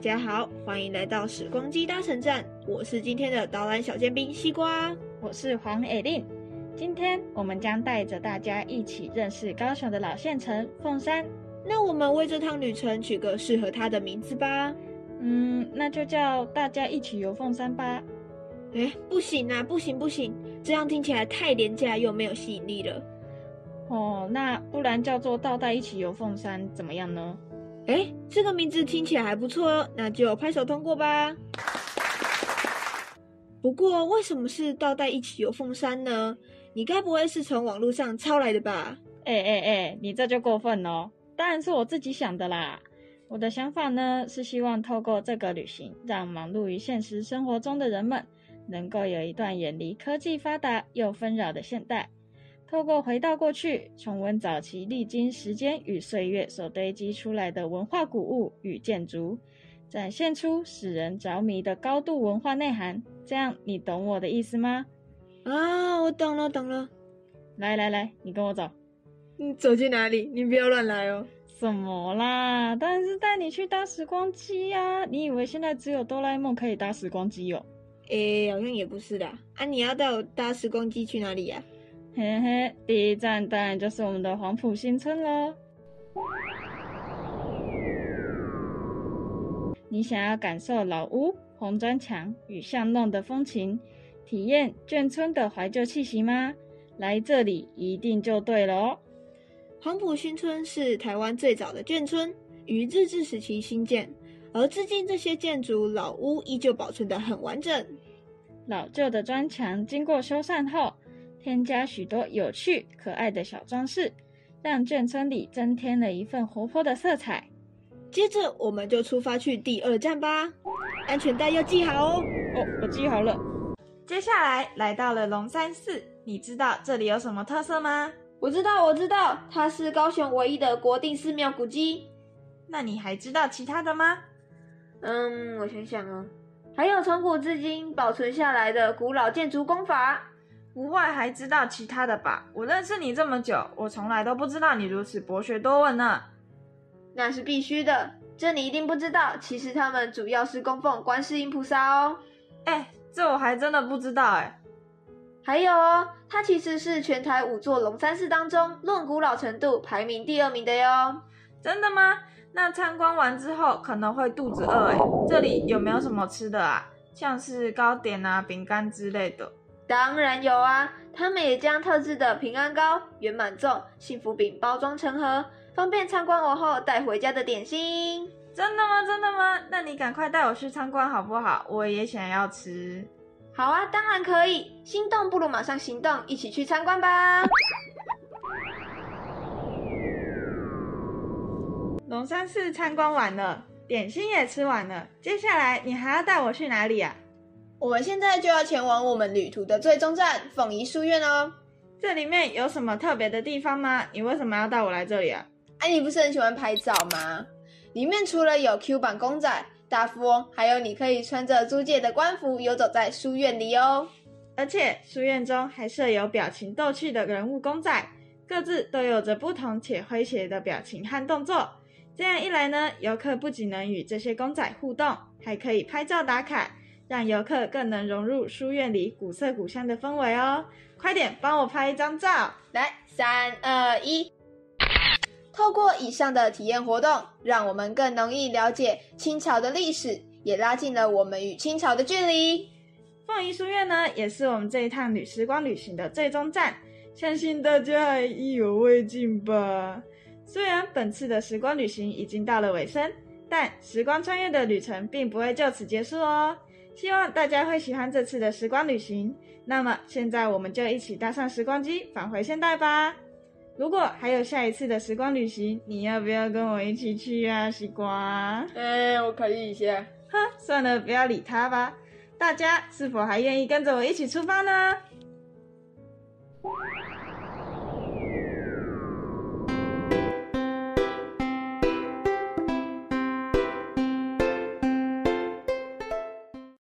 家好，欢迎来到时光机搭乘站，我是今天的导览小尖兵西瓜。我是黄艾令，今天我们将带着大家一起认识高雄的老县城凤山。那我们为这趟旅程取个适合它的名字吧。嗯，那就叫大家一起游凤山吧。哎，不行啊，不行不行，这样听起来太廉价又没有吸引力了。哦，那不然叫做倒带一起游凤山怎么样呢？哎，这个名字听起来还不错哦，那就拍手通过吧。不过，为什么是倒带一起游凤山呢？你该不会是从网络上抄来的吧？哎哎哎，你这就过分了，当然是我自己想的啦。我的想法呢，是希望透过这个旅行，让忙碌于现实生活中的人们，能够有一段远离科技发达又纷扰的现代。透过回到过去，重温早期历经时间与岁月所堆积出来的文化古物与建筑，展现出使人着迷的高度文化内涵。这样，你懂我的意思吗？啊，我懂了，懂了。来来来，你跟我走。你 走去哪里？你不要乱来哦。什么啦？当然是带你去搭时光机呀！你以为现在只有哆啦 A 梦可以搭时光机哦？诶，好像也不是的。啊，你要带我搭时光机去哪里呀？嘿嘿，第一站当然就是我们的黄埔新村喽。你想要感受老屋、红砖墙与巷弄的风情，体验眷村的怀旧气息吗？来这里一定就对了哦。黄埔新村是台湾最早的眷村，于日治时期兴建，而至今这些建筑老屋依旧保存得很完整。老旧的砖墙经过修缮后。添加许多有趣可爱的小装饰，让眷村里增添了一份活泼的色彩。接着，我们就出发去第二站吧，安全带要系好哦。哦，我系好了。接下来来到了龙山寺，你知道这里有什么特色吗？我知道，我知道，它是高雄唯一的国定寺庙古迹。那你还知道其他的吗？嗯，我想想哦，还有从古至今保存下来的古老建筑工法。不会还知道其他的吧？我认识你这么久，我从来都不知道你如此博学多闻呢。那是必须的，这你一定不知道。其实他们主要是供奉观世音菩萨哦。哎，这我还真的不知道哎。还有哦，它其实是全台五座龙山寺当中论古老程度排名第二名的哟。真的吗？那参观完之后可能会肚子饿哎。这里有没有什么吃的啊？像是糕点啊、饼干之类的。当然有啊，他们也将特制的平安糕、圆满粽、幸福饼包装成盒，方便参观完后带回家的点心。真的吗？真的吗？那你赶快带我去参观好不好？我也想要吃。好啊，当然可以。心动不如马上行动，一起去参观吧。龙山寺参观完了，点心也吃完了，接下来你还要带我去哪里啊？我们现在就要前往我们旅途的最终站凤仪书院哦。这里面有什么特别的地方吗？你为什么要带我来这里啊？哎，你不是很喜欢拍照吗？里面除了有 Q 版公仔、大富翁，还有你可以穿着租借的官服游走在书院里哦。而且书院中还设有表情逗趣的人物公仔，各自都有着不同且诙谐的表情和动作。这样一来呢，游客不仅能与这些公仔互动，还可以拍照打卡。让游客更能融入书院里古色古香的氛围哦！快点帮我拍一张照，来，三二一。透过以上的体验活动，让我们更容易了解清朝的历史，也拉近了我们与清朝的距离。凤仪书院呢，也是我们这一趟旅时光旅行的最终站，相信大家还意犹未尽吧？虽然本次的时光旅行已经到了尾声，但时光穿越的旅程并不会就此结束哦。希望大家会喜欢这次的时光旅行。那么现在我们就一起搭上时光机返回现代吧。如果还有下一次的时光旅行，你要不要跟我一起去啊，西瓜？哎，我考虑一下。哼，算了，不要理他吧。大家是否还愿意跟着我一起出发呢？